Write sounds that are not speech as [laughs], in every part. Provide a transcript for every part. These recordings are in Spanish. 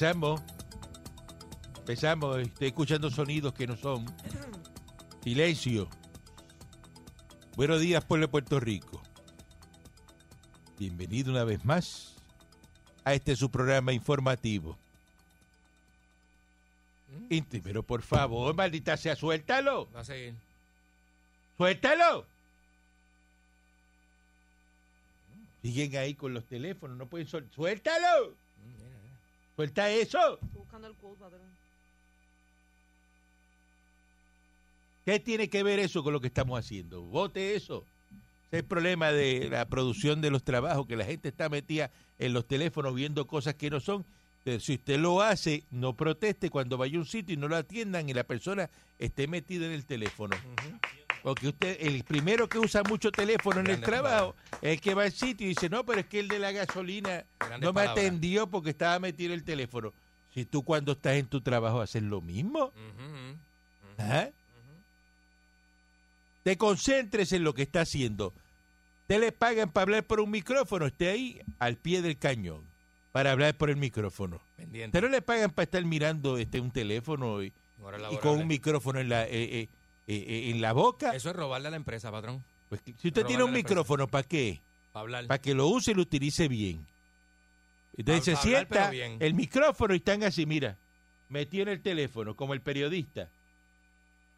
Empezamos. Empezamos. Estoy escuchando sonidos que no son. Silencio. Buenos días, pueblo de Puerto Rico. Bienvenido una vez más a este su programa informativo. Inti, pero por favor, maldita sea, suéltalo. Va a seguir. Suéltalo. Siguen ahí con los teléfonos, no pueden sol- Suéltalo. Suelta eso. Estoy buscando el quote, patrón. ¿Qué tiene que ver eso con lo que estamos haciendo? Vote eso. Ese es el problema de la producción de los trabajos, que la gente está metida en los teléfonos viendo cosas que no son. Entonces, si usted lo hace, no proteste cuando vaya a un sitio y no lo atiendan y la persona esté metida en el teléfono. Porque usted, el primero que usa mucho teléfono en el trabajo es el que va al sitio y dice, no, pero es que el de la gasolina Grandes no me palabras. atendió porque estaba metido el teléfono. Si tú cuando estás en tu trabajo haces lo mismo, Ujú. ¿ah? te concentres en lo que está haciendo. Te le pagan para hablar por un micrófono, esté ahí al pie del cañón para hablar por el micrófono. Pendiente. Te no le pagan para estar mirando este un teléfono y, horas con un micrófono en la eh, eh, eh, eh, en la boca. Eso es robarle a la empresa, patrón. Pues, si usted tiene un micrófono, ¿para qué? Para hablar. Para que lo use y lo utilice bien. Entonces Pa- se hablar, sienta bien. el micrófono y están así, mira, metido en el teléfono, como el periodista.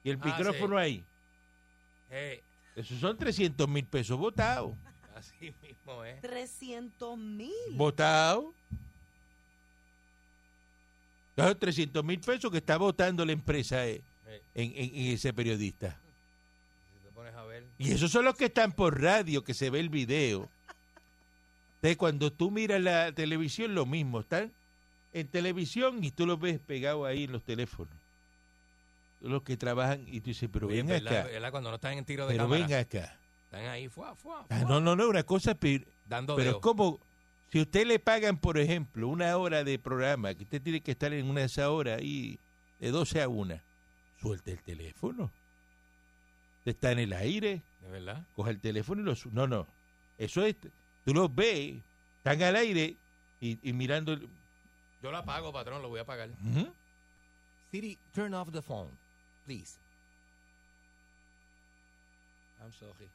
Y el Ah, micrófono sí. ahí. Eh, Esos son 300 mil pesos votados. así mismo es. 300 mil. Votados. Esos 300 mil pesos que está votando la empresa eh, Eh, en, en- en ese periodista. si te pones a ver. Y esos son los que están por radio, que se ve el video. Entonces, cuando tú miras la televisión, lo mismo. Están en televisión y tú los ves pegados ahí en los teléfonos. Los que trabajan y tú dices, pero Oye, ven ¿verdad? acá, ¿verdad? Cuando no están en tiro de pero cámara. ven acá. Están ahí, fuá, fuá, Ah, no, no, no, una cosa, pero, dando pero dedo. como si usted le pagan, por ejemplo, una hora de programa, que usted tiene que estar en una de esas horas ahí, de 12 a 1, suelte el teléfono. Está en el aire, ¿De verdad? coge el teléfono y lo No, no. Eso es. Tú los ves, están al aire y, y mirando. el- Yo la pago, patrón, lo voy a pagar. Ujú. Siri, turn off the phone, please. I'm sorry.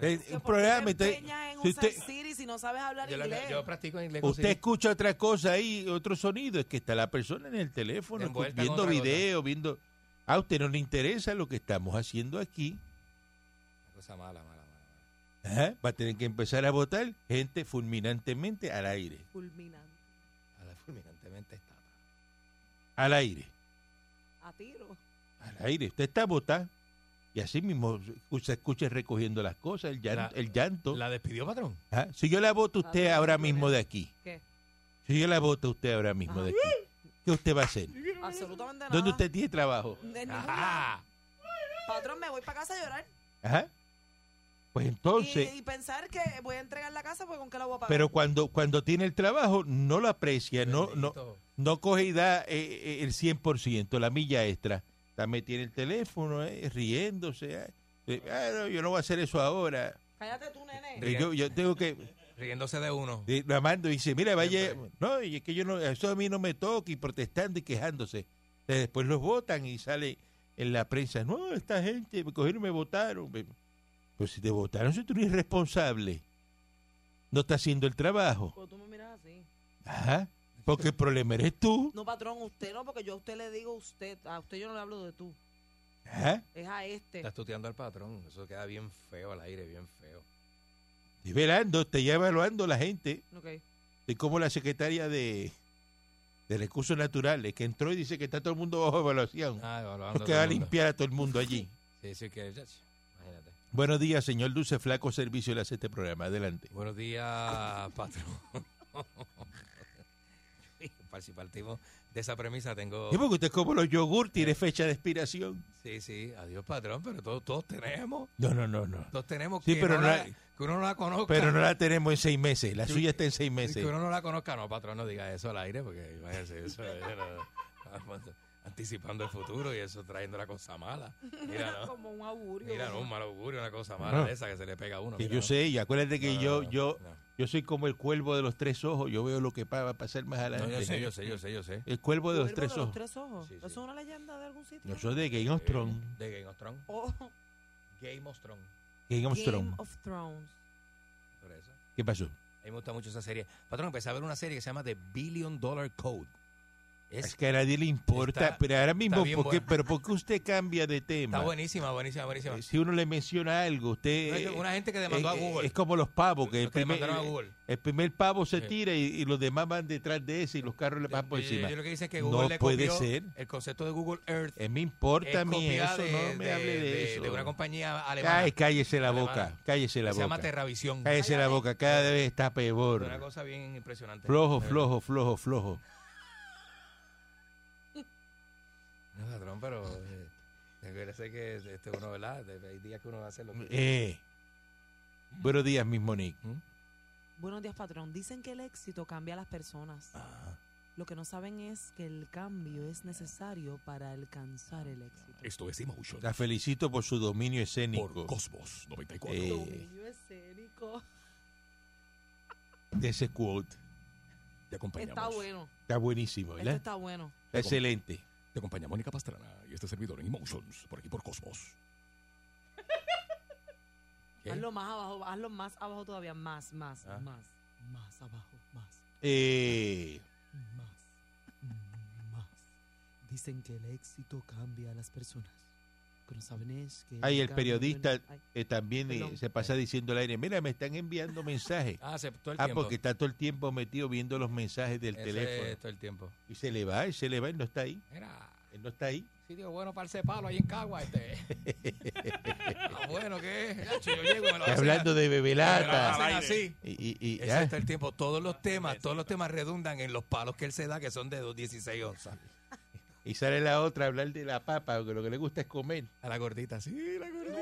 Un ¿por qué programa. te entonces, empeñas en usted, Siri si no sabes hablar yo, inglés? eh, yo practico en inglés. usted escucha otra cosa ahí, otro sonido, es que está la persona en el teléfono, viendo con otra video, viendo. A usted no le interesa lo que estamos haciendo aquí. Cosa mala, mala, mala. mala. Ajá. Va a tener que empezar a votar gente fulminantemente al aire. Fulminante. A la fulminantemente está. Al aire. A tiro. Al aire. Usted está votando. Y así mismo se escucha recogiendo las cosas, el llanto. La- el llanto. ¿La despidió, patrón? Ajá. Si yo la voto a usted Ah, ahora mismo de aquí, ¿Qué? si yo la voto a usted ahora mismo de aquí, ¿qué usted va a hacer? Absolutamente nada. ¿Dónde usted tiene trabajo? Ajá. Patrón, me voy para casa a llorar. Ajá. Pues entonces, y, y pensar que voy a entregar la casa, pues con qué la voy a pagar. pero cuando cuando tiene el trabajo, no lo aprecia, no no no coge y da eh, eh, el 100%, la milla extra. También tiene el teléfono, eh, riéndose. eh. Eh, ah, no, yo no voy a hacer eso ahora. Cállate tú, nene. Yo, yo tengo que... Riéndose de uno. Lo mando y dice, mira, vaya... No, y es que yo no... Eso a mí no me toca y protestando y quejándose. Después los votan y sale en la prensa. No, esta gente me cogieron y me votaron. Pues si te votaron, si tú eres irresponsable. No está haciendo el trabajo. Pues tú me miras así. Ajá. Porque el problema eres tú. No, patrón, usted no, porque yo a usted le digo usted. A usted yo no le hablo de tú. Ajá. Es a este. Estás tuteando al patrón. Eso queda bien feo al aire, bien feo. Estoy velando, te ya evaluando la gente. Ok. Es como la secretaria de, de Recursos Naturales, que entró y dice que está todo el mundo bajo evaluación. Ah, evaluando Porque va a limpiar a todo el mundo allí. Sí, sí, que... Imagínate. Buenos días, señor Dulce. Flaco servicio le hace este programa. Adelante. Buenos días, patrón. [laughs] si partimos de esa premisa, tengo... Sí, porque usted como los yogur, tiene fecha de expiración. Sí, sí, adiós, patrón, pero todos, todos tenemos. No, no, no, no. Todos tenemos Sí, que, pero no la- la- que uno no la conozca. Pero no la tenemos en seis meses. La Sí. suya está en seis meses. Que uno no la conozca, no, patrón, no diga eso al aire, porque imagínese, eso [laughs] [laughs] anticipando el futuro y eso trayendo la cosa mala. Mira, [laughs] no. Como un augurio. Mira, no, un mal augurio, una cosa mala No. de esa que se le pega a uno. Que mira, yo no. sé, y acuérdate que yo, no, yo, no. yo soy como el cuervo de los tres ojos. Yo veo lo que va a pasar más No, adelante. yo sé, yo sé, yo sé, yo sé. El cuervo de los Cuervo tres de los ojos. tres ojos. Sí, sí. ¿Eso es una leyenda de algún sitio? Yo soy de Game of Thrones. De Game of Thrones. Oh, Game of Thrones. Game of Game Thrones. of Thrones. Por eso. ¿Qué pasó? A mí me gusta mucho esa serie. Patrón, empecé a ver una serie que se llama The Billion Dollar Code. Es Es, que a nadie le importa, Está- pero ahora mismo, ¿por qué, buena. pero ¿por qué usted cambia de tema? está buenísima, buenísima, buenísima. Eh, Si uno le menciona algo, usted... No, es eh, una gente que demandó a eh, Google. Es como los pavos, que el Los que primer, demandaron a Google. el primer pavo se Sí. tira y, y los demás van detrás de ese y los carros le pasan por Yo- encima. yo lo que dice es que No Google le puede ser. el concepto de Google Earth. Eh, me importa a mí eso, de, no me de- hable de, de- eso. de una compañía alemana. Ay, cállese la Alemana. boca, cállese la que se llama boca. Terravisión. Cállese la boca, cada vez está peor. Una cosa bien impresionante. Flojo, flojo, flojo, flojo. Pero eh, recuérdese que este uno, ¿verdad? De- Hay días que uno va a hacer lo que... Eh. Buenos días, mismo Nick. Buenos días, patrón. Dicen que el éxito cambia a las personas. Ah. Lo que no saben es que el cambio es necesario para alcanzar el éxito. Esto es Emotion La felicito por su dominio por escénico Cosmos 94. Eh, Dominio escénico. de ese quote. Te acompañamos. Está bueno. Está buenísimo, ¿verdad? está bueno. Está excelente. Te acompaña Mónica Pastrana y este servidor en Emotions por aquí por Cosmos. [laughs] ¿Qué? Hazlo más abajo, hazlo más abajo todavía. Más, más, Ah. más. Más abajo, más, Eh, más, más. Dicen que el éxito cambia a las personas. Ahí el periodista no- Ay, eh, también eh, se pasa diciendo al aire, mira, me están enviando mensajes. [laughs] Ah, se, todo el Ah, tiempo. porque está todo el tiempo metido viendo los mensajes del Ese teléfono. es todo el tiempo. Y se le va, él se le va, él no está ahí. Mira, Él no está ahí. sitio bueno para el palo ahí en Cagua, este. [laughs] ah, bueno, ¿qué es? Yo llego, me lo hablando de bebelata. así. Y, y, y- Ese ah, está el tiempo. Todos los temas, todos los temas redundan en los palos que él se da, que son de 16 onzas. Y sale la otra a hablar de la papa, porque lo que le gusta es comer. A la gordita, sí, la gordita.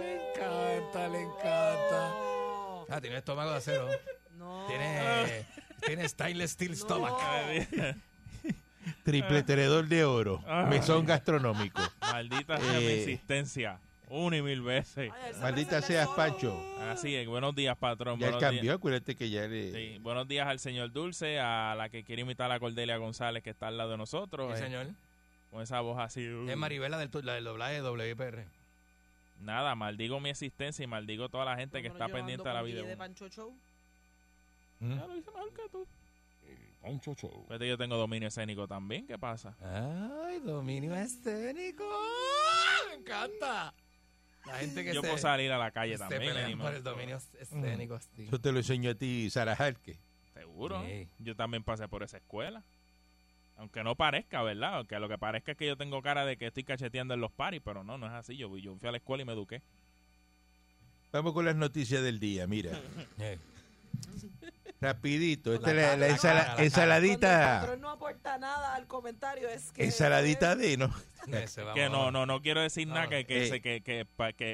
Le encanta, le encanta. No, Ah, tiene estómago de acero. no. Tiene, tiene stainless steel stomach. [laughs] Triple tenedor de oro. Mesón gastronómico. Maldita sea mi Eh. existencia. Una y mil veces. Ay, Maldita solo. Pancho. Así es. Buenos días, patrón. Ya él cambió, días. acuérdate que ya le... Sí, buenos días al señor Dulce, a la que quiere imitar a Cordelia González, que está al lado de nosotros. Sí, eh, señor. con esa voz así. uh, Es Maribela del, la del doblaje de WPR. Nada, maldigo mi existencia y maldigo toda la gente que está pendiente de la vida. De. Pancho Show. ¿Mm? Ya lo hice mejor que tú. Pancho Show. Fíjate, yo tengo dominio escénico también. ¿Qué pasa? Ay, dominio escénico. Me encanta. La gente que yo se, puedo salir a la calle se también. pelean por el dominio escénico. así. Yo te lo enseño a ti, Sara Jarque. Seguro. Sí. Yo también pasé por esa escuela. Aunque no parezca, ¿verdad? Aunque lo que parezca es que yo tengo cara de que estoy cacheteando en los paris, pero no, no es así. Yo, yo fui a la escuela y me eduqué. Vamos con las noticias del día, mira. [laughs] Rapidito. Esta La es la, ensala- cara, la cara. Cuando el ensaladita. patrón no aporta nada al comentario, es que... Ensaladita de, [laughs] ¿no? ese, que no, no, no quiero decir nada que, que, Eh. que, que,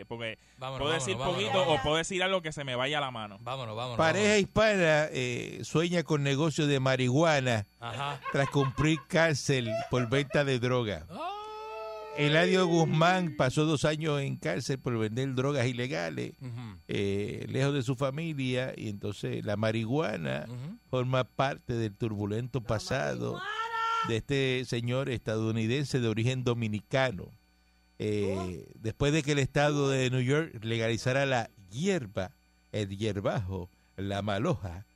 porque Vámonos, puedo decir vámonos, poquito vámonos. o puedo decir algo que se me vaya a la mano. Vámonos, vámonos. Pareja hispana eh, sueña con negocio de marihuana. Ajá. tras cumplir cárcel por venta de droga. Ay. Eladio Guzmán pasó dos años en cárcel por vender drogas ilegales, eh, lejos de su familia, y entonces la marihuana forma parte del turbulento pasado de este señor estadounidense de origen dominicano. Eh, después de que el estado de New York legalizara la hierba, el hierbajo, la maloja,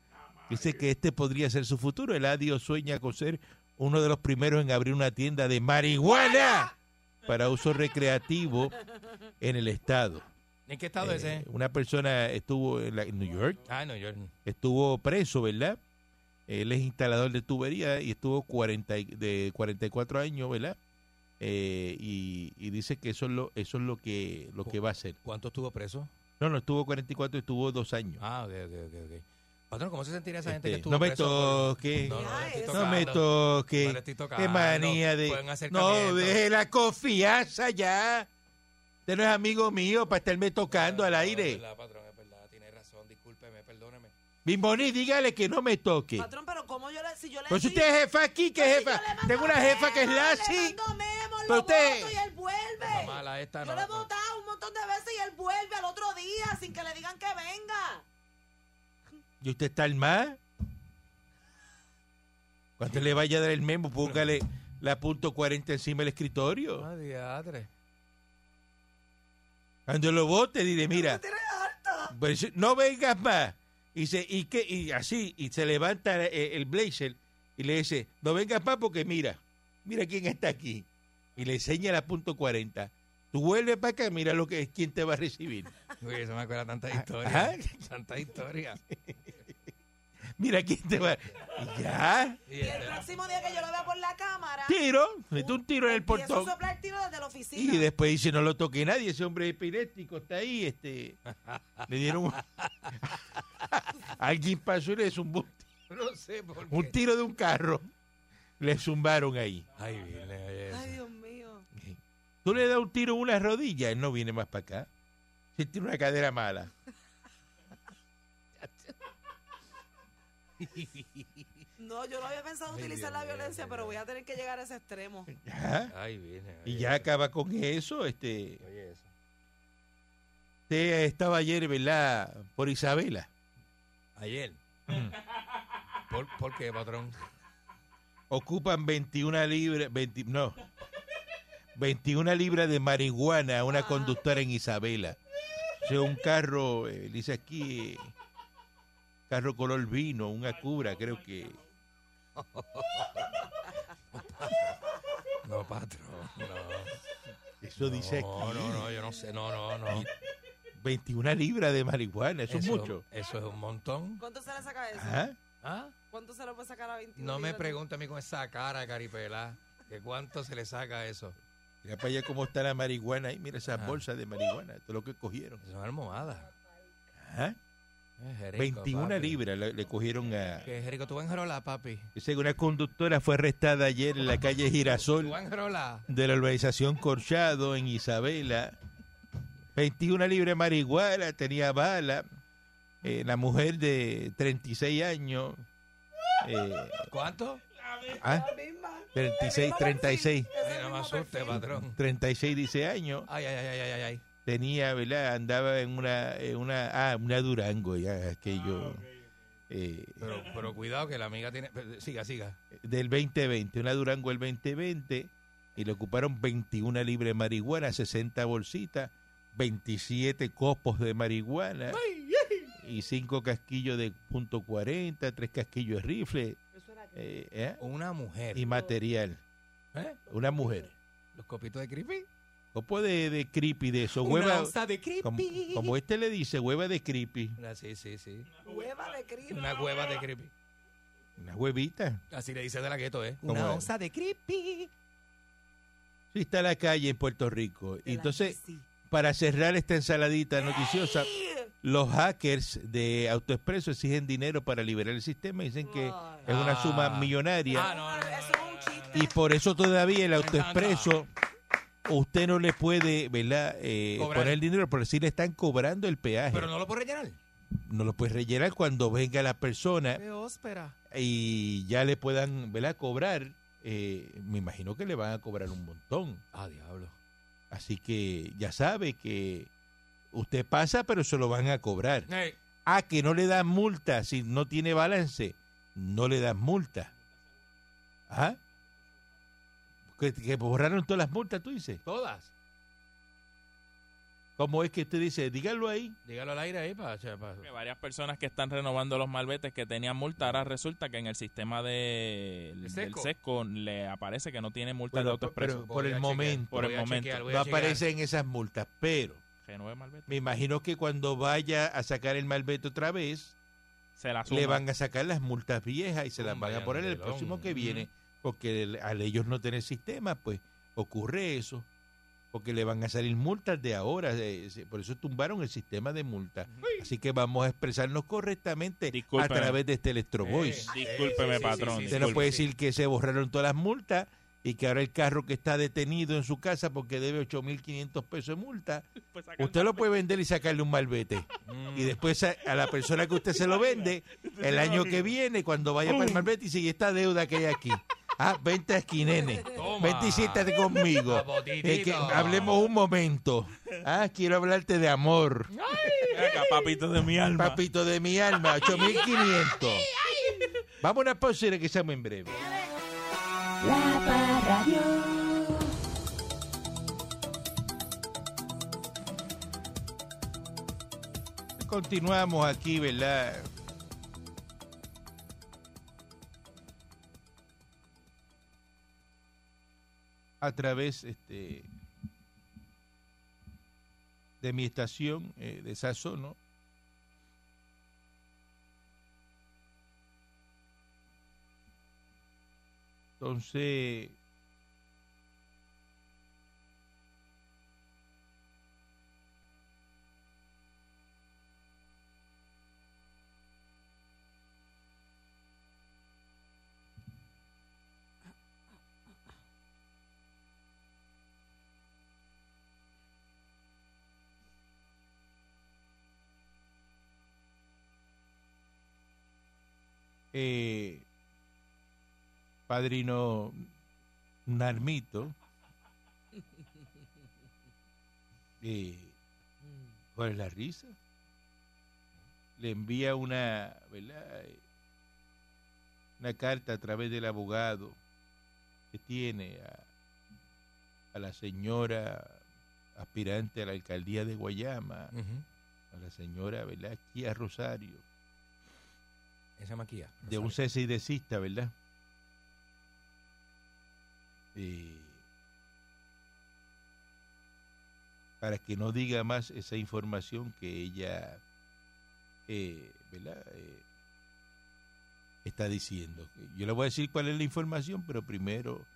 dice que este podría ser su futuro. Eladio sueña con ser uno de los primeros en abrir una tienda de marihuana para uso recreativo en el estado. ¿En qué estado Eh, es ese? Una persona estuvo en, la- en New York Ah, no, yo. estuvo preso, ¿verdad? Él es instalador de tubería y estuvo 40, y- de 44 años, ¿verdad? eh, y, y dice que eso es lo, eso es lo que, lo que va a hacer. ¿Cuánto estuvo preso? No, no estuvo 44, estuvo dos años. Ah, ok, ok, ok. Patrón, ¿cómo se sentiría esa gente que Este, estuvo no me toque, No, no, eso. no me. No toque. Qué manía de... No, deje la confianza ya. Usted no es amigo mío para estarme tocando al No, aire. Es verdad, patrón, es verdad. Tiene razón. Discúlpeme, perdóneme. Bimboni, dígale que no me toque. Patrón, pero ¿cómo yo le, si yo le Pues si usted es jefa aquí, ¿qué Pues si jefa? mando Tengo una jefa que es Lassie. Pero lo usted- y él vuelve. Mala esta, yo no. le he no. votado un montón de veces y él vuelve al otro día sin que le digan que venga. ¿Y usted está al más? Cuando le vaya a dar el memo, póngale la punto 40 encima del escritorio. Ah, diadre. Cuando lo vote, dile, mira, pues, no vengas más. Y, se, y, que, y así, y se levanta eh, el blazer y le dice, no vengas más porque mira, mira quién está aquí. Y le enseña la punto 40. Tú vuelves para acá, mira lo que es, quién te va a recibir. Uy, eso me acuerda tanta historia. Tanta historia. [laughs] Mira quién te va. Y ya, Y el este- próximo día que yo lo vea por la cámara, tiro, mete un tiro en el portón. soplar tiro desde la oficina. Y después dice, no lo toque nadie, ese hombre epiléptico está ahí, este, le dieron un- [laughs] alguien pasó y le zumbó No sé por qué. un tiro de un carro, le zumbaron ahí. Ay, Ay. Dios mío. Tú le das un tiro en una rodilla, él no viene más para acá. Si tiene una cadera mala. No, yo no había pensado Ay, utilizar Dios la violencia, Dios pero voy a tener que llegar a ese extremo. Ajá. Ay, viene. Y oye, ya eso. acaba con eso. Este, Oye, eso. usted estaba ayer, ¿verdad? Por Isabela. Ayer. ¿Por, ¿Por qué, patrón? Ocupan 21 libras, 20 no, 21 libras de marihuana a una conductora en Isabela. O sea, un carro, eh, dice aquí, eh, carro color vino, una cubra, creo que. [laughs] No, patrón. No. Eso dice No, aquí. no, no, yo no sé. No, no, no. 21 libras de marihuana, eso, es mucho. Eso es un montón. ¿Cuánto se le saca eso? Ajá. ¿Ah? ¿Cuánto se le puede sacar a 21? No me pregunte a mí con esa cara, caripela, que cuánto se le saca eso. Mira para allá cómo está la marihuana ahí, mira esas Ajá. bolsas de marihuana, todo lo que cogieron. Son almohadas. Ajá. Jerico, 21 papi. libras le, le cogieron a... Que jerico, tú vas en Jarola, papi. Dice que una conductora fue arrestada ayer en la calle Girasol. De la urbanización Corchado en Isabela. 21 libras de marihuana, tenía bala. Eh, la mujer de 36 años. eh, ¿Cuánto? ah, 36, 36. Ay, no me asuste, patrón. 36 dice años. Ay, ay, ay, ay, ay, ay. Tenía, ¿verdad? Andaba en una, en una, ah, una Durango, ya, aquello. eh, Pero, pero cuidado que la amiga tiene... Siga, siga. del 2020, una Durango del 2020, y le ocuparon 21 libras de marihuana, 60 bolsitas, 27 copos de marihuana y 5 casquillos de punto .40, 3 casquillos de rifle eh, ¿eh? Una mujer. y material. ¿Eh? Una mujer. Los copitos de creepy. Copo de, de creepy de eso, Una hueva, onza de creepy. como, como este le dice, hueva de creepy, Una- sí, sí, sí. Hueva de crimen. Una hueva de creepy. una huevita. Así le dice de la gueto, ¿eh? ¿Cómo Una onza de creepy. Sí, está la calle en Puerto Rico. De Y entonces, sí. para cerrar esta ensaladita noticiosa, los hackers de AutoExpreso exigen dinero para liberar el sistema. Dicen que es una Ah. suma millonaria. Ah, no. Y por eso todavía el AutoExpreso, usted no le puede ¿verdad? Eh, Cobrar. poner el dinero, porque si le están cobrando el peaje. Pero no lo puedo rellenar. no lo puedes rellenar cuando venga la persona Qué óspera. y ya le puedan ¿verdad? cobrar. eh, me imagino que le van a cobrar un montón. Ah, diablo. Así que ya sabe que usted pasa, pero se lo van a cobrar. Ey, Ah, que no le dan multa si no tiene balance. No le dan multa. ¿Ah? Que, que borraron todas las multas, tú dices. todas. ¿Cómo es que usted dice? Dígalo ahí. Dígalo al aire ahí para... para- Que varias personas que están renovando los malbetes que tenían multa, ahora resulta que en el sistema de, ¿De del Sesco? Sesco le aparece que no tiene multa de Bueno, autoexpreso. pero- por el momento. Por el momento. chequear, No aparecen esas multas, pero me imagino que cuando vaya a sacar el malvete otra vez, Se la le van a sacar las multas viejas y se las van a poner el próximo que viene, porque el- al ellos no tener sistema, pues ocurre eso, porque le van a salir multas de ahora. eh, se- Por eso tumbaron el sistema de multas. Así que vamos a expresarnos correctamente Discúlpeme. a través de este Electro Voice. Discúlpeme, patrón. sí, sí. Usted no puede decir que se borraron todas las multas y que ahora el carro que está detenido en su casa porque debe 8.500 pesos de multa, [laughs] Pues usted lo marbete. puede vender y sacarle un malvete. Y después a, a la persona que usted se lo vende, [laughs] el año que viene, cuando vaya para el malvete, y sigue esta deuda que hay aquí. Ah, vente aquí, nene. Toma. Vente y siéntate conmigo. [laughs] Eh, que hablemos un momento. Ah, quiero hablarte de amor. Acá, papito de mi alma. Papito de mi alma, 8500. Vamos a una pausa y regresamos en breve. La Parradio. Continuamos aquí, ¿verdad? A través este, de mi estación eh, de Sazono. Entonces, eh, padrino Narmito, eh, ¿cuál es la risa? Le envía una, ¿verdad? Una carta a través del abogado que tiene a, a la señora aspirante a la alcaldía de Guayama, a la señora, ¿verdad? Kia Rosario, Esa maquilla. de un cese y desista, ¿verdad? Para que no diga más esa información que ella, eh, ¿verdad? Eh, está diciendo. Yo le voy a decir cuál es la información, pero primero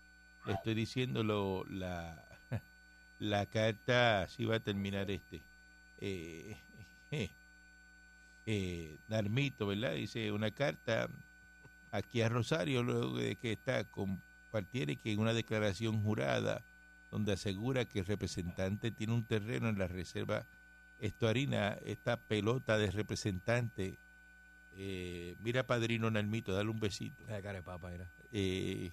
le estoy diciendo lo- la, [laughs] la carta, así va a terminar este. Eh, [laughs] eh, Narmito, ¿verdad? Dice una carta aquí a Rosario, luego de que está compartiere que en una declaración jurada donde asegura que el representante tiene un terreno en la reserva estuarina, esta pelota de representante, eh, mira padrino Narmito, dale un besito. La cara de papa, mira. Eh,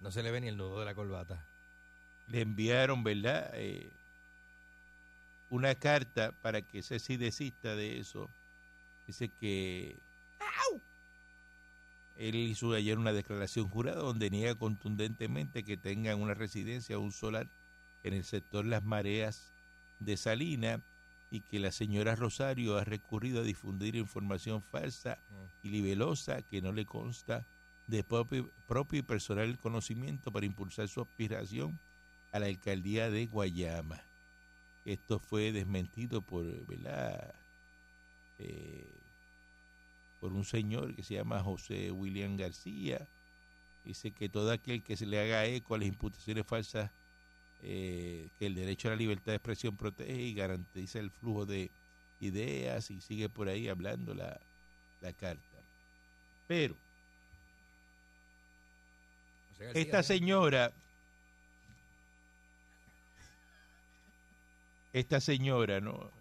No se le ve ni el nudo de la corbata. le enviaron, ¿verdad? Eh, una carta para que se desista de eso. Dice que él hizo ayer una declaración jurada donde niega contundentemente que tengan una residencia o un solar en el sector Las Mareas de Salina y que la señora Rosario ha recurrido a difundir información falsa y libelosa que no le consta de propio, propio y personal conocimiento para impulsar su aspiración a la alcaldía de Guayama. Esto fue desmentido por, ¿verdad? Eh, por un señor que se llama José William García. Dice que todo aquel que se le haga eco a las imputaciones falsas, eh, que el derecho a la libertad de expresión protege y garantiza el flujo de ideas y sigue por ahí hablando la, la carta. Pero esta ¿sí? señora, esta señora, ¿no?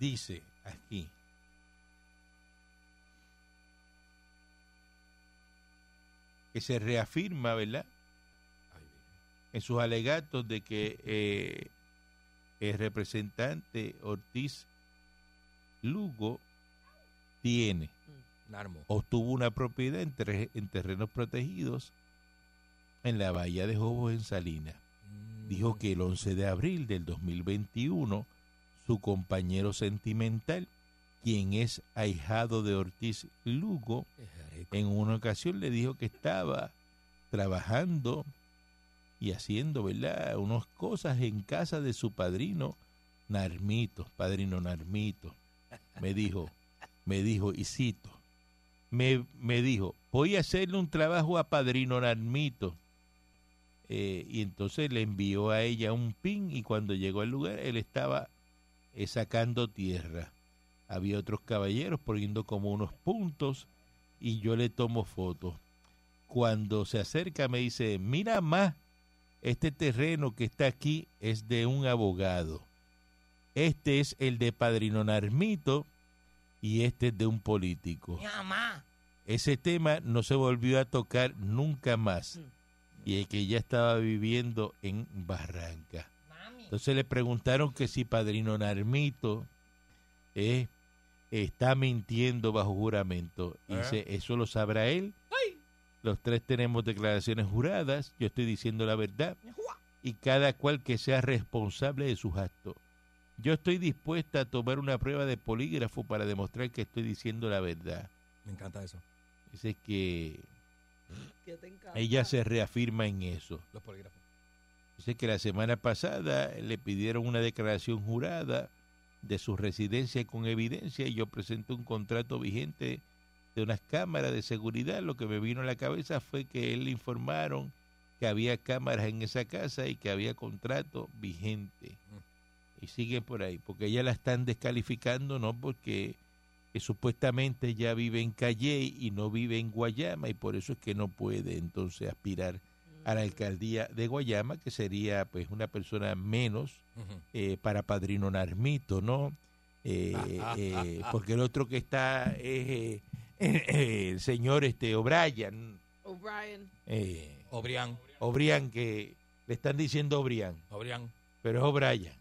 Dice aquí, que se reafirma, ¿verdad? En sus alegatos de que eh, el representante Ortiz Lugo tiene obtuvo una propiedad en, en terrenos protegidos en la bahía de Jobos en Salinas. Mm. Dijo que el 11 de abril del 2021 su compañero sentimental, quien es ahijado de Ortiz Lugo, en una ocasión le dijo que estaba trabajando y haciendo, ¿verdad?, unas cosas en casa de su padrino Narmito, padrino Narmito. Me dijo, me dijo, y cito, me, me dijo, voy a hacerle un trabajo a Padrino Narmito. Eh, y entonces le envió a ella un pin y cuando llegó al lugar él estaba eh, sacando tierra. Había otros caballeros poniendo como unos puntos y yo le tomo fotos. Cuando se acerca me dice, mira más, este terreno que está aquí es de un abogado. Este es el de Padrino Narmito y este es de un político. Ese tema no se volvió a tocar nunca más. Y es que ella estaba viviendo en Barranca. Entonces le preguntaron que si Padrino Narmito eh, está mintiendo bajo juramento. Y dice, eso lo sabrá él. Los tres tenemos declaraciones juradas. Yo estoy diciendo la verdad. Y cada cual que sea responsable de sus actos. Yo estoy dispuesta a tomar una prueba de polígrafo para demostrar que estoy diciendo la verdad. Me encanta eso. Dice que ¿Qué te encanta? ella se reafirma en eso. Los polígrafos. Que la semana pasada le pidieron una declaración jurada de su residencia con evidencia y yo presenté un contrato vigente de unas cámaras de seguridad. Lo que me vino a la cabeza fue que él le informaron que había cámaras en esa casa y que había contrato vigente. Y siguen por ahí, porque ella la están descalificando, no porque eh, supuestamente ella vive en Calle y no vive en Guayama y por eso es que no puede entonces aspirar a la alcaldía de Guayama, que sería pues una persona menos eh, para Padrino Narmito, ¿no? Eh, eh, [laughs] porque el otro que está es eh, eh, [laughs] el señor este O'Brien, O'Brien. eh, Obrián. O'Brien, que le están diciendo O'Brien, Obrián. pero es O'Brien.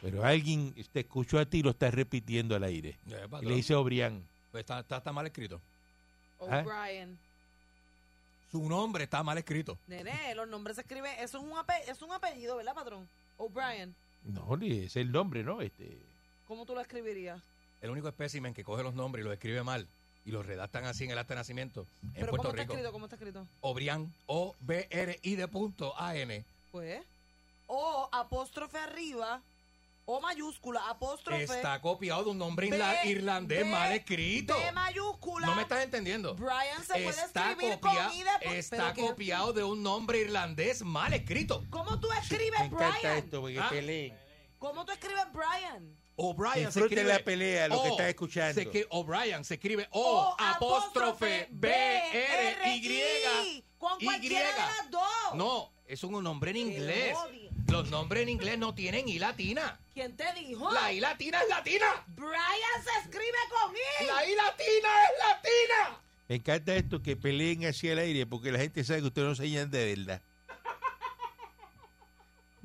Pero alguien te escuchó a ti y lo está repitiendo al aire. Y le dice O'Brien. Pues está, está, está mal escrito. ¿Ah? Su nombre está mal escrito. Nene, los nombres se escriben. Eso es un, ape- es un apellido, ¿verdad, patrón? O'Brien. No, ni es el nombre, ¿no? Este, ¿Cómo tú lo escribirías? El único espécimen que coge los nombres y los escribe mal y los redactan así en el acta de nacimiento en ¿Pero Puerto cómo está Rico. escrito? ¿Cómo está escrito? Obrián. O-B-R-I de punto A-N. Pues. O apóstrofe arriba. O mayúscula, apóstrofe. Está copiado de un nombre B, irlandés B, mal escrito. B mayúscula. No me estás entendiendo. Brian se puede Está, escribir copia- con I de está copiado de un nombre irlandés mal escrito. ¿Cómo tú escribes me encanta Brian? esto porque Ah. ¿Cómo tú escribes Brian? O'Brien se escribe la pelea, lo que O, estás escuchando. O'Brien se escribe O, O apóstrofe B R Y. Con cualquiera de las dos. No, es un nombre en inglés. Los nombres en inglés no tienen I latina. ¿Quién te dijo? La I latina es latina. Brian se escribe con I. La I latina es latina. Me encanta esto que peleen hacia el aire porque la gente sabe que ustedes no se llenan de verdad.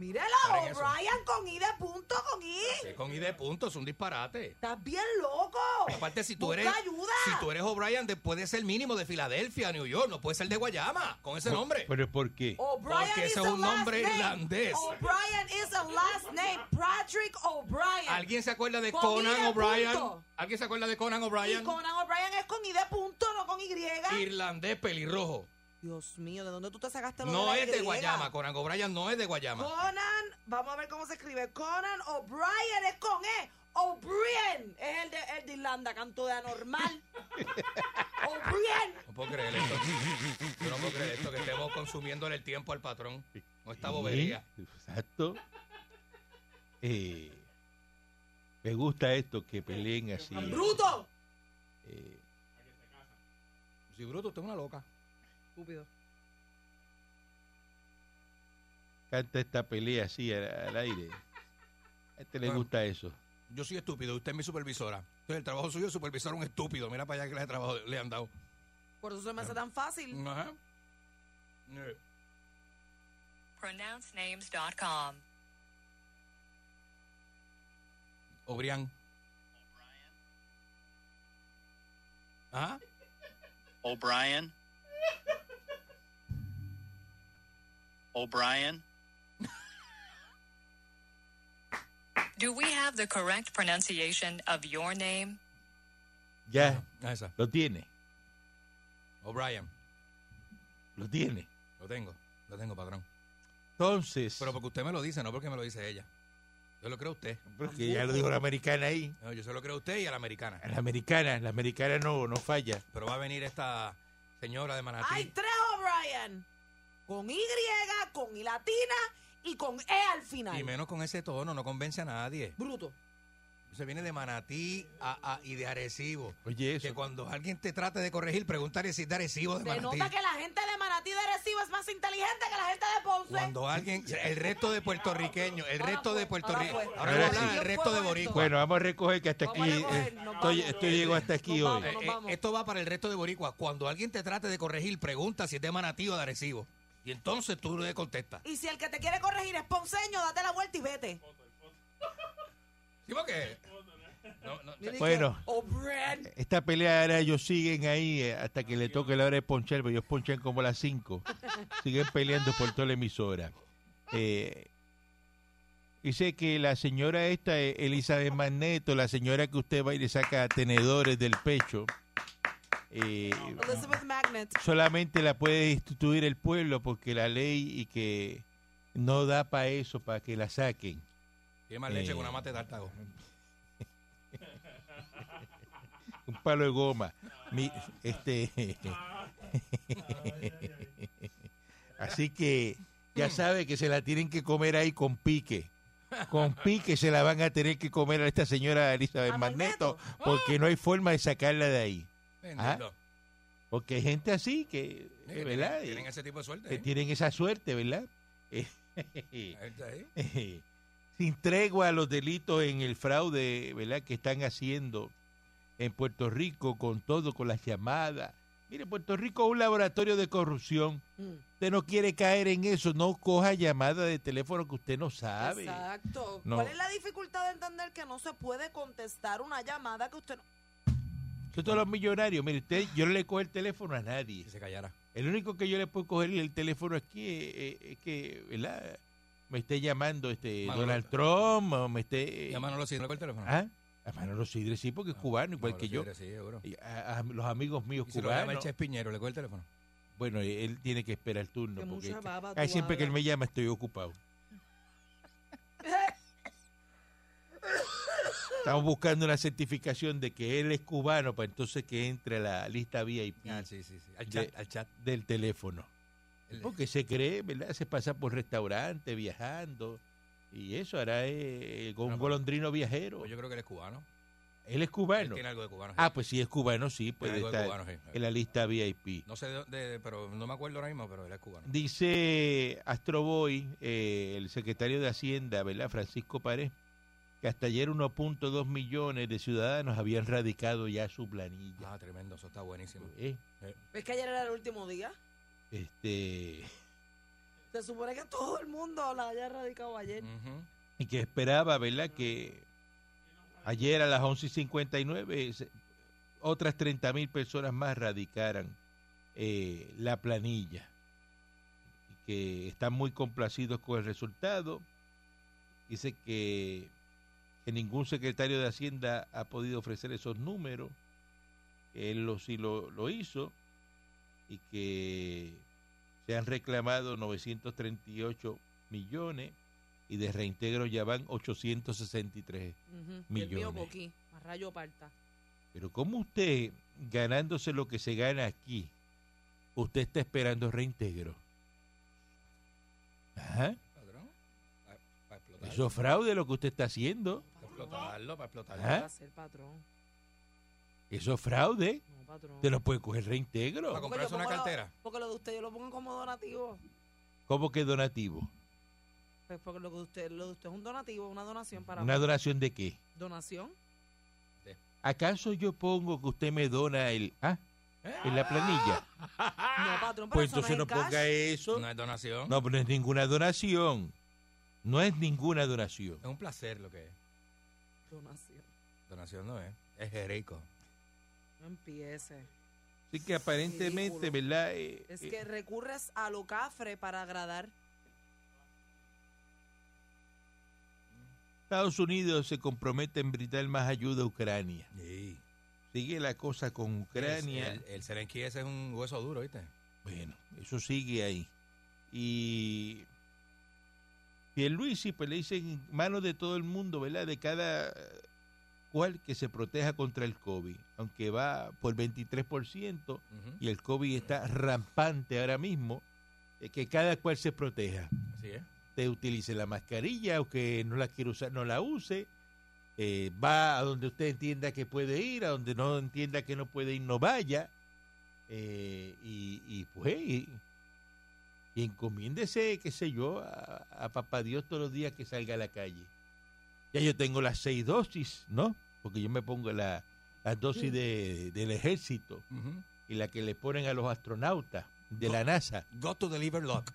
Míralo. Brian con I de punto con I. Sí, Con I de punto, es un disparate. Estás bien loco. Aparte, si tú Busca eres, ayuda. si tú eres O'Brien, de- puede ser mínimo de Filadelfia, New York, no puede ser de Guayama, con ese nombre. ¿Pero por qué? O'Brien Porque is ese es a un last nombre name. irlandés. O'Brien is a last name. Patrick O'Brien. ¿Alguien se acuerda de Con Conan O'Brien? ¿Alguien se acuerda de Conan O'Brien? Conan O'Brien es con I de punto, no con Y. Irlandés pelirrojo. Dios mío, ¿de dónde tú te sacaste lo No de la es de? Guayama, Conan O'Brien no es de Guayama. Conan, vamos a ver cómo se escribe. Conan O'Brien es con E. O'Brien es el de, el de Irlanda, canto de anormal. [laughs] O'Brien. No puedo creer esto. Yo no puedo creer esto, que estemos consumiéndole el tiempo al patrón. No esta bobería. Sí, Exacto. Eh, me gusta esto que peleen así. ¡Bruto! Eh, Si bruto, usted es una loca. Estúpido. canta esta pelea así al, al aire. A este le Bueno. gusta eso. Yo soy estúpido, usted es mi supervisora. Entonces el trabajo suyo es supervisar a un estúpido. Mira para allá que le, trabajo, le han dado. Por eso se me hace tan fácil. Ajá. Eh, pronouncenames.com. O'Brien. Ajá. O'Brien. O'Brien. Do we have the correct pronunciation of your name? Ya, Ah, esa. lo tiene, O'Brien. lo tiene. Lo tengo. Lo tengo, patrón. Entonces, Pero porque usted me lo dice, no porque me lo dice ella. Yo lo creo a usted. Porque ya lo dijo la americana ahí. No, yo se lo creo a usted y a la americana. La americana, la americana no, no falla. Pero va a venir esta señora de Manatí. Hay tres O'Brien. Con Y, con I latina y con E al final. Y menos con ese tono, no convence a nadie. Bruto. Se viene de Manatí a, a- y de Arecibo. Oye, eso. Que cuando alguien te trate de corregir, pregúntale si es de Arecibo o de Se Manatí. nota que la gente de Manatí de Recibo es más inteligente que la gente de Ponce. Cuando alguien, el resto de puertorriqueños, el Ahora resto fue, de Puerto ahora ahora Ahora vamos a sí. hablar del resto de Boricua. Bueno, vamos a recoger que hasta aquí eh, estoy, estoy llego hasta aquí Nos hoy. vamos. Eh, eh, esto va para el resto de Boricua. Cuando alguien te trate de corregir, pregunta si es de Manatí o de Arecibo. Y entonces tú le contestas. Y si el que te quiere corregir es ponceño, date la vuelta y vete. ¿Sí? No, no, Mire Bueno. Esta pelea ahora ellos siguen ahí eh, hasta que le toque la hora de ponchar, pero ellos ponchan como a las 5. [laughs] siguen peleando por toda la emisora. Eh, dice que la señora esta, eh, Elizabeth Magneto, la señora que usted va y le saca tenedores del pecho, eh, Elizabeth Magnet. solamente la puede instituir el pueblo porque la ley y que no da para eso, para que la saquen. Tiene más leche Eh. que una mate de [laughs] un palo de goma. Mi- este [laughs] Así que ya sabe que se la tienen que comer ahí con pique. Con pique se la van a tener que comer a esta señora Elizabeth ¿A Magneto Magneto? porque no hay forma de sacarla de ahí. Bendito. Porque hay gente así que, Sí, que ¿verdad? Tienen, tienen ese tipo de suerte. Que ¿eh? tienen esa suerte, ¿verdad? [laughs] Eh, Ahí [laughs] sin tregua a los delitos en el fraude, ¿verdad? Que están haciendo en Puerto Rico con todo, con las llamadas. Mire, Puerto Rico es un laboratorio de corrupción. Mm. Usted no quiere caer en eso, no coja llamadas de teléfono que usted no sabe. Exacto. No. ¿Cuál es la dificultad de entender que no se puede contestar una llamada que usted no... Son todos los millonarios. Mire, usted, yo no le cojo el teléfono a nadie. Si se callara. El único que yo le puedo coger el teléfono aquí es, es- es que, ¿verdad? Me esté llamando este Manolo. Donald Trump o me esté... Y a Manolo Sidre con el teléfono. ¿Ah? A Manolo Sidre sí, porque es cubano, igual Manolo que yo. Sidre, sí, seguro. Y a, a los amigos míos Y si lo llama cubanos. Piñero, ¿le coge el teléfono? Bueno, él tiene que esperar el turno. Que Porque mucha baba siempre que él me llama estoy ocupado. Estamos buscando una certificación de que él es cubano para entonces que entre a la lista VIP Ah, sí, sí, sí. Al De- chat, al chat. del teléfono. El- Porque se cree, ¿verdad? Se pasa por restaurante, viajando. Y eso hará eh, con un Bueno, pues- golondrino viajero. Pues yo creo que él es cubano. Él es Él cubano. tiene algo de cubano. sí. Ah, pues si es cubano, sí, puede de estar cubano, sí. en la lista VIP. No sé de, de- pero no me acuerdo ahora mismo, pero él es cubano. Dice Astroboy, eh, el secretario de Hacienda, ¿verdad? Francisco Pared, que hasta ayer 1.2 millones de ciudadanos habían radicado ya su planilla. Ah, tremendo, eso está buenísimo. Eh, ¿Es que ayer era el último día? este, Se supone que todo el mundo la haya radicado ayer. Y que esperaba, ¿verdad? Que ayer a las 11.59 se- otras 30 mil personas más radicaran eh, la planilla. Y que están muy complacidos con el resultado. Dice que, que ningún secretario de Hacienda ha podido ofrecer esos números. que Él lo, sí lo, lo hizo. Y que se han reclamado 938 millones y de reintegro ya van 863. Ujú. Y el mío Millones. coquí, a rayo parta. Pero ¿cómo usted, ganándose lo que se gana aquí, usted está esperando reintegro? Ajá. Explotarlo. Eso es fraude lo que usted está haciendo. Para explotarlo, para explotarlo. Ajá. Va a ser patrón. Eso es fraude. No, patrón. Usted no puede coger reintegro. Para comprarse una lo- cartera. porque lo de usted yo lo pongo como donativo. ¿Cómo que donativo? Pues porque lo de usted, lo de usted es un donativo, una donación para ¿Una donación de qué? donación. ¿Acaso yo pongo que usted me dona el... Ah, en la planilla? [laughs] No, patrón, pero Pues eso no entonces es no en cash. ponga eso. No es donación. No, pero no es ninguna donación. No es ninguna donación. Es un placer lo que es. Donación. Donación no es. Es heroico. No empiece. Así que aparentemente, Ridículo. ¿verdad? Eh, Es eh, que recurres a lo cafre para agradar. Estados Unidos se compromete en brindar más ayuda a Ucrania. Sí. Sigue la cosa con Ucrania. El, el Zelensky ese es un hueso duro, ¿viste? Bueno, eso sigue ahí. Y Pierluisi, pues le dicen en manos de todo el mundo, ¿verdad? De cada cual que se proteja contra el COVID, aunque va por 23% Ujú. y el COVID está rampante ahora mismo, eh, que cada cual se proteja. Así es. Usted utilice la mascarilla, aunque no la quiere usar, no la use. Eh, va a donde usted entienda que puede ir, a donde no entienda que no puede ir, no vaya. Eh, y, y, pues, y, encomiéndese, qué sé yo, a, a papá Dios todos los días que salga a la calle. Ya yo tengo las seis dosis, ¿no? Porque yo me pongo la, las dosis de, del ejército y la que le ponen a los astronautas de la NASA. Go to deliver luck.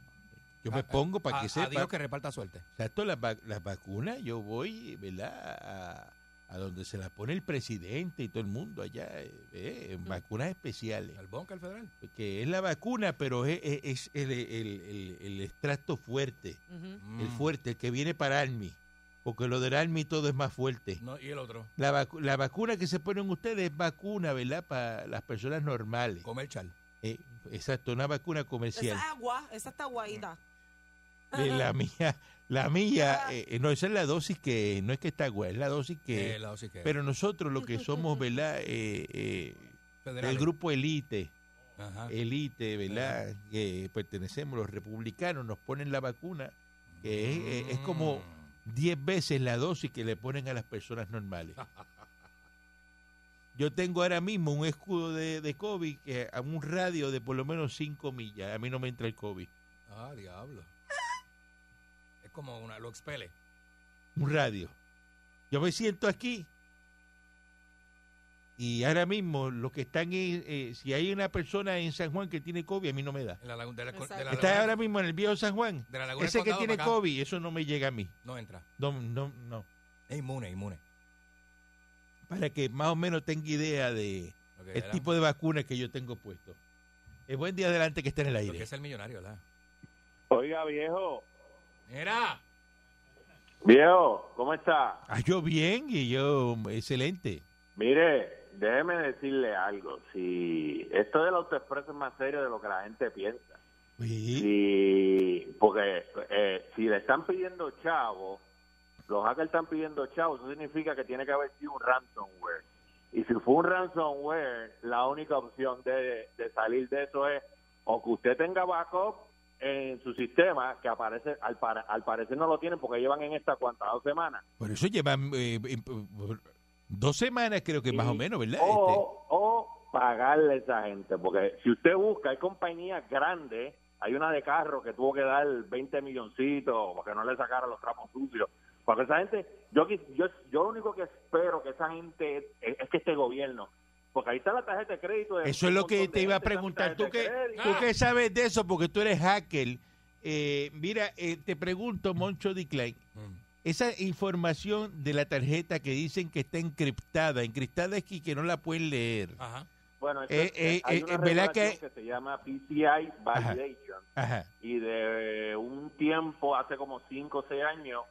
Yo me A- pongo para que a sepa. Dios que reparta suerte. Exacto, las, las vacunas, yo voy, ¿verdad? A, donde se la pone el presidente y todo el mundo allá, eh, eh, en vacunas especiales. ¿Al Bonca, el federal? Que es la vacuna, pero es, es- es el, el- el- el extracto fuerte, el Mm. fuerte, el que viene para Army. Porque lo del Army todo es más fuerte. No, y el otro, La, vacu- la vacuna que se ponen ustedes es vacuna, ¿verdad? Para las personas normales. comer chal. Eh, exacto, una vacuna Esa comercial. es agua, esa está. Eh, la [laughs] mía, la mía, eh, eh, no, esa es la dosis que, no es que está guay, es la dosis que, Eh, la dosis que- pero nosotros lo que somos, [laughs] ¿verdad? Eh, eh, el grupo elite, Ajá. elite, ¿verdad? Que pertenecemos, los republicanos, nos ponen la vacuna, que es, eh, es como Mm. 10 veces la dosis que le ponen a las personas normales. [laughs] Yo tengo ahora mismo un escudo de, de COVID que a un radio de por lo menos 5 millas. A mí no me entra el COVID. Ah, diablo. Como una, lo expele. un radio. Yo me siento aquí y ahora mismo los que están en, eh, si hay una persona en San Juan que tiene COVID, a mí no me da. En la laguna, de la, de Exacto. la Está ahora mismo en el viejo San Juan. de la laguna Ese que tiene. COVID, eso no me llega a mí. No entra. No, no, no. Es inmune, inmune. Para que más o menos tenga idea de el tipo de vacuna que yo tengo puesto. Es buen día adelante que está en el Porque aire. es el millonario, ¿verdad? Oiga, viejo. Mira. Viejo, ¿cómo está? Ah, yo bien y yo excelente. Mire, déjeme decirle algo. Si esto del autoexpreso es más serio de lo que la gente piensa. Sí. Si, porque eh, si le están pidiendo chavo, los hackers están pidiendo chavo, eso significa que tiene que haber sido un ransomware. Y si fue un ransomware, la única opción de, de salir de eso es o que usted tenga backup en su sistema, que aparece al, para- al parecer no lo tienen porque llevan en esta cuantas dos semanas. Por eso llevan eh, eh, dos semanas creo que más o menos, ¿verdad? Este, O, o pagarle a esa gente, porque si usted busca, hay compañías grandes, hay una de carro que tuvo que dar 20 milloncitos porque no le sacaran los trapos sucios. Porque esa gente, yo, yo, yo lo único que espero que esa gente es, es que este gobierno, porque ahí está la tarjeta de crédito. de Eso es lo que te iba a preguntar. ¿Tú qué, tú qué sabes de eso? Porque tú eres hacker. Eh, mira, eh, te pregunto, Moncho D. Klein, Mm. esa información de la tarjeta que dicen que está encriptada, encriptada es que, que no la pueden leer. Ajá. Bueno, eso Eh, es- eh, hay eh, una ¿verdad que- se llama PCI Validation. Ajá. y de un tiempo, hace como 5 o 6 años,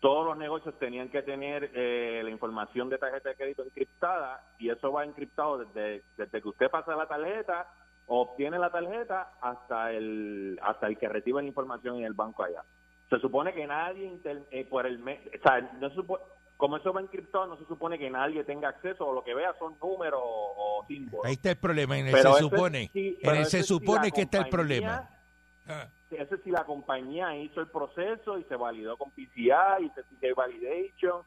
todos los negocios tenían que tener eh, la información de tarjeta de crédito encriptada eso va encriptado desde, desde que usted pasa la tarjeta, obtiene la tarjeta hasta el hasta el que recibe la información en el banco allá. Se supone que nadie inter- eh, por el o sea, no se supo- como eso va encriptado, no se supone que nadie tenga acceso o lo que vea son números o, o símbolos. Ahí está el problema, en el Pero se supone. si- en el se si supone la que está el problema. Ah, Eso es si la compañía hizo el proceso y se validó con PCI y Certificate Validation.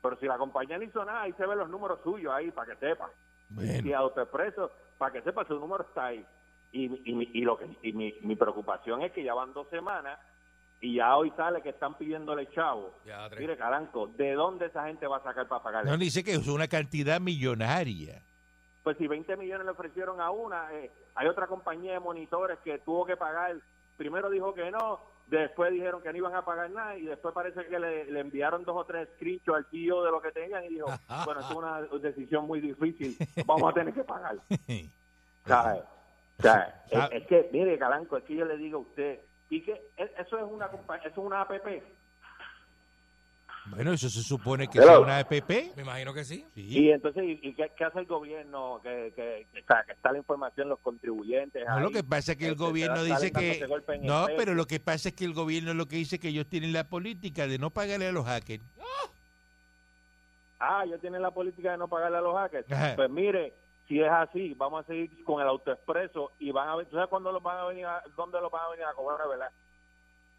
Pero si la compañía no hizo nada, ahí se ven los números suyos ahí para que sepa. Bueno. Y AutoExpreso, para que sepa, su número está ahí. Y, y, mi- y lo que, y mi, mi preocupación es que ya van dos semanas y ya hoy sale que están pidiéndole chavo. ya. Mire, Caranco, ¿de dónde esa gente va a sacar para pagarle? No dice que es una cantidad millonaria. Pues si 20 millones le ofrecieron a una, eh, hay otra compañía de monitores que tuvo que pagar, primero dijo que no, después dijeron que no iban a pagar nada y después parece que le, le enviaron dos o tres screenshots al CEO de lo que tenían y dijo, [laughs] bueno, es una decisión muy difícil, vamos a tener que pagar. [laughs] ¿Sabes? O sea, es, Ah. es que, mire, Calanco, es que yo le digo a usted, y que e- eso es una eso es una APP. Bueno, eso se supone que Pero- sea una EPP. Me imagino que sí. Y entonces, ¿y, y qué, qué hace el gobierno? Que, que, que, está la información, los contribuyentes. No, ahí, lo que pasa es que el este, gobierno dice que... No, pero lo que pasa es que el gobierno lo que dice que ellos tienen la política de no pagarle a los hackers. Ah, ellos tienen la política de no pagarle a los hackers. Ajá. Pues mire, si es así, vamos a seguir con el autoexpreso y van a ver, ¿tú sabes cuándo los van a venir a, dónde los van a venir a cobrar, verdad?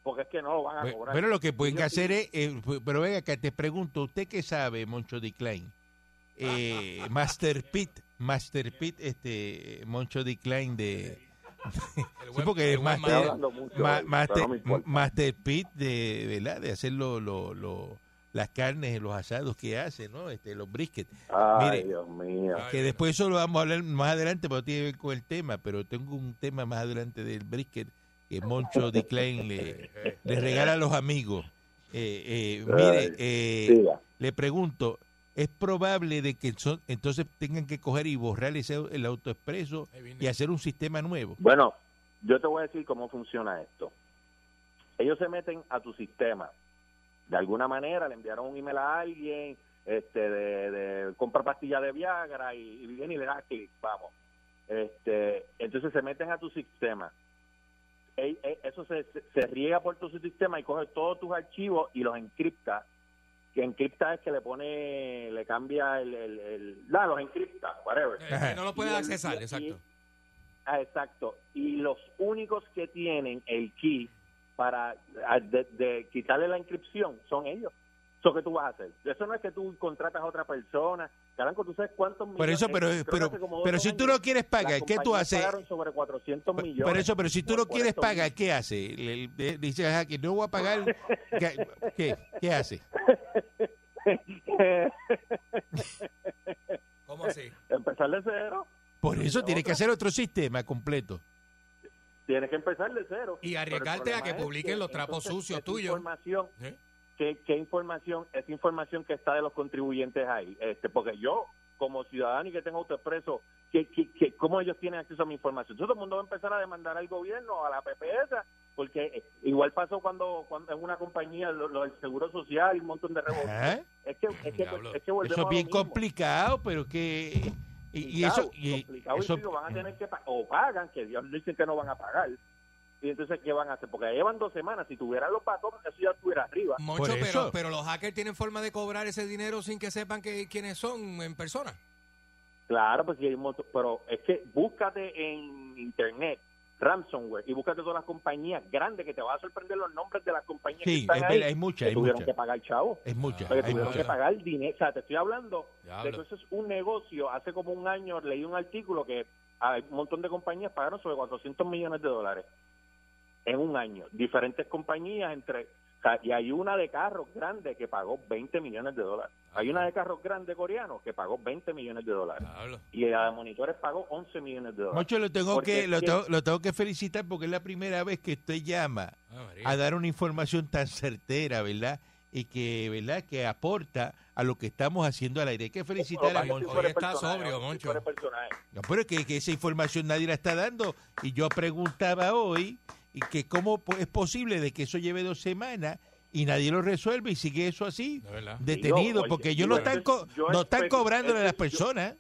Porque es que no lo van a cobrar. Pero lo que pueden hacer es, eh, pero venga, que te pregunto, ¿usted qué sabe, Moncho D. Klein? Eh, [laughs] Master Pete, Master Pete, este, Moncho D. Klein de... [laughs] sí, porque Master, mucho Ma- Master, no. Master Pete de, ¿verdad? De hacer lo, lo- lo- las carnes, los asados que hace, ¿no? Este, los brisket. Ay, Mire, Dios mío. que después eso lo vamos a hablar más adelante, pero tiene que ver con el tema, pero tengo un tema más adelante del brisket que Moncho D. Klein le, le [laughs] regala a los amigos. Eh, eh, mire, eh, le pregunto, ¿es probable de que son- entonces tengan que coger y borrar ese, el autoexpreso y hacer un sistema nuevo? Bueno, yo te voy a decir cómo funciona esto. Ellos se meten a tu sistema. De alguna manera le enviaron un email a alguien este, de, de compra pastilla de Viagra y, y viene y le da clic, vamos. Este, entonces se meten a tu sistema. Eso se, se- riega por tu sistema y coge todos tus archivos y los encripta. Que encripta es que le pone, le cambia el, el, los encripta, whatever. Eh, no lo puedes accesar, y- exacto. Ah, exacto. Y los únicos que tienen el key para ah, de, de quitarle la inscripción son ellos. Eso que tú vas a hacer. Eso no es que tú contratas a otra persona. Caranco, tú sabes cuántos millones. Por eso, pero, que pero, pero si tú no quieres pagar, ¿qué tú haces? pagaron sobre 400 millones. Por eso, pero si tú no quieres pagar, ¿qué hace? Le, le- dice ajá, que no voy a pagar. ¿Qué, qué, qué hace? [laughs] ¿Cómo así? Empezar de cero. Por eso tiene que hacer otro sistema completo. Tienes que empezar de cero. Y arriesgarte a que publiquen los trapos entonces sucios tuyos. Información, ¿Eh? ¿Qué, qué información? Es información que está de los contribuyentes ahí. Este, porque yo, como ciudadano y que tengo autoexpreso, ¿qué, qué, qué- cómo ellos tienen acceso a mi información? Entonces, todo el mundo va a empezar a demandar al gobierno, a la PPS, porque eh, igual pasó cuando, cuando en una compañía, lo, lo del seguro social y un montón de revoluciones. Ajá. Es que, es que, es que volvemos Eso es a lo bien mismo. complicado, pero que... Y, y eso... Complicado, y complicado y eso- digo, van a tener que o pagan, que Dios dicen que no van a pagar. Y entonces, ¿qué van a hacer? Porque llevan dos semanas. Si tuvieran los backups, eso ya estuviera arriba. Moncho, pero, eso. pero los hackers tienen forma de cobrar ese dinero sin que sepan que, quiénes son en persona. Claro, pues sí hay un montón. Pero es que búscate en internet ransomware y búscate todas las compañías grandes que te va a sorprender los nombres de las compañías que Sí, están es ahí. verdad, hay muchas, que hay tuvieron que pagar chavo. Es mucha, Porque tuvieron mucha. que pagar dinero. O sea, te estoy hablando de que eso es un negocio. Hace como un año leí un artículo que hay un montón de compañías pagaron sobre 400 millones de dólares en un año. Diferentes compañías entre... o sea, y hay una de carros grande que pagó 20 millones de dólares. Hay una de carros grande coreano que pagó 20 millones de dólares. Y la de monitores pagó 11 millones de dólares. Mucho lo tengo Porque que es lo tengo, lo tengo que felicitar porque es la primera vez que usted llama Ah, a dar una información tan certera, ¿verdad? Y que, ¿verdad? Que aporta a lo que estamos haciendo al aire. Hay que felicitar a Moncho. Hoy está sobrio, Moncho. No, pero es que, que esa información nadie la está dando. Y yo preguntaba hoy y que cómo es posible de que eso lleve dos semanas y nadie lo resuelve y sigue eso así, detenido, porque ellos yo- no están, co- yo no están cobrándole a las personas.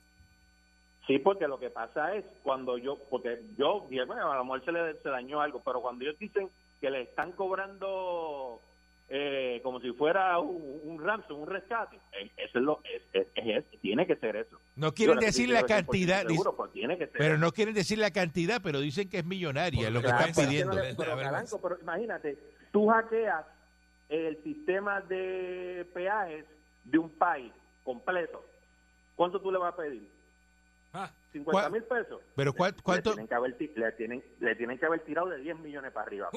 Sí, porque lo que pasa es cuando yo, porque yo, bueno, a lo mejor se le se dañó algo, pero cuando ellos dicen que le están cobrando eh, como si fuera un, un ransom, un rescate, eh, eso es lo, es, es- es- es- tiene que ser eso. No quieren Yo decir la 100% cantidad, seguro, dice- pero tiene que ser pero eso. no quieren decir la cantidad, pero dicen que es millonaria lo que están pidiendo. Pero, pero, vergüenza. Caranco, pero imagínate, tú hackeas el sistema de peajes de un país completo. ¿Cuánto tú le vas a pedir? Ah, 50 ¿Cuál- mil pesos. Pero ¿cuál- Le cuánto? tienen, que haber, le, tienen, le tienen que haber tirado de 10 millones para arriba.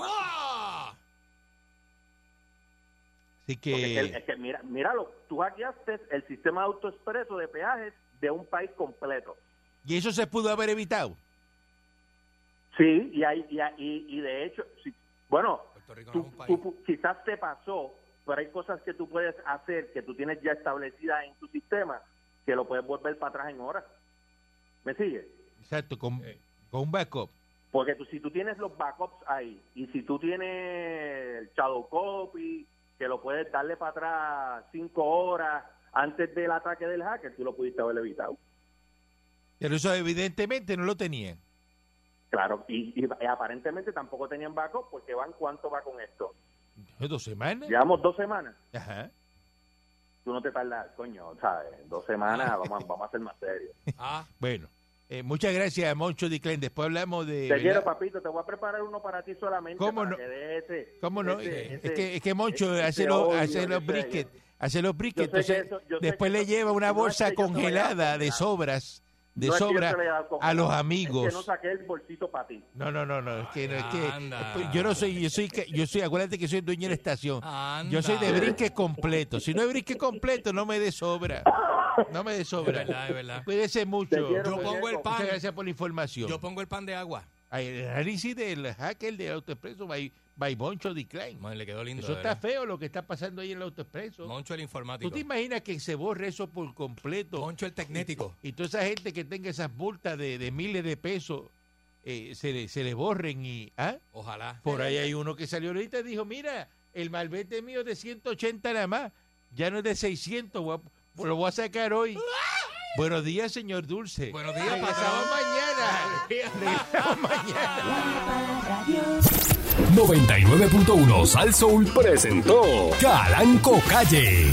Así Porque es que, que es que mira, míralo, tú hackeaste el sistema de autoexpreso de peajes de un país completo. y eso se pudo haber evitado. Sí, y, hay, y, hay- y, y de hecho, sí, bueno, Puerto Rico no tú, es un país. tú- quizás te pasó, pero hay cosas que tú puedes hacer que tú tienes ya establecidas en tu sistema que lo puedes volver para atrás en horas. ¿Me sigue? Exacto, con, con un backup. Porque tú, si tú tienes los backups ahí y si tú tienes el shadow copy, que lo puedes darle para atrás cinco horas antes del ataque del hacker, tú lo pudiste haber evitado. Pero eso evidentemente no lo tenían. Claro, y, aparentemente tampoco tenían backup porque van cuánto va con esto. ¿Dos semanas? Llevamos dos semanas. Ajá. Tú no te tardas, coño, ¿sabes? Dos semanas, vamos, a- vamos a ser más serios. Ah, [laughs] Bueno, eh, muchas gracias, Moncho Diclen. Después hablamos de... Te ¿verdad? quiero, papito, te voy a preparar uno para ti solamente. ¿Cómo no? que dé ese, ¿Cómo no? ese- es, que, es que Moncho ese hace, los, odio, hace los briquets, hace los que entonces eso- después le lleva una no es bolsa que congelada de sobras, de No es que yo sobra a los Es amigos. que no saqué el bolsito para ti. No, no, no, no, es que, no, es que Anda. yo no soy, yo soy, que- yo soy, acuérdate que soy dueño de la estación. Anda. Yo soy de brinque completo. Si no es brinque completo, no me dé sobra. [laughs] No me dé es sobra. verdad, es verdad. Cuídese mucho. Quiero, Yo pongo el pan. Muchas gracias por la información. Yo pongo el pan de agua. Ay, El análisis del hacker de AutoExpreso by, by Moncho Decline. Man, le quedó lindo. Eso de está verdad. feo lo que está pasando ahí en el AutoExpreso. Moncho el ¿Tú informático. te imaginas que se borre eso por completo? Moncho el tecnético. Y toda esa gente que tenga esas multas de, de miles de pesos eh, se, le, se le borren y... ¿ah? Ojalá. Por ahí hay uno que salió ahorita y dijo, mira, el malvete mío es de 180 nada más, ya no es de 600, voy a- lo voy a sacar hoy. Buenos días, señor Dulce. Buenos días, Regresamos mañana. Regresamos mañana. La Parradio. 99.1 Sal Soul presentó Calanco Calle.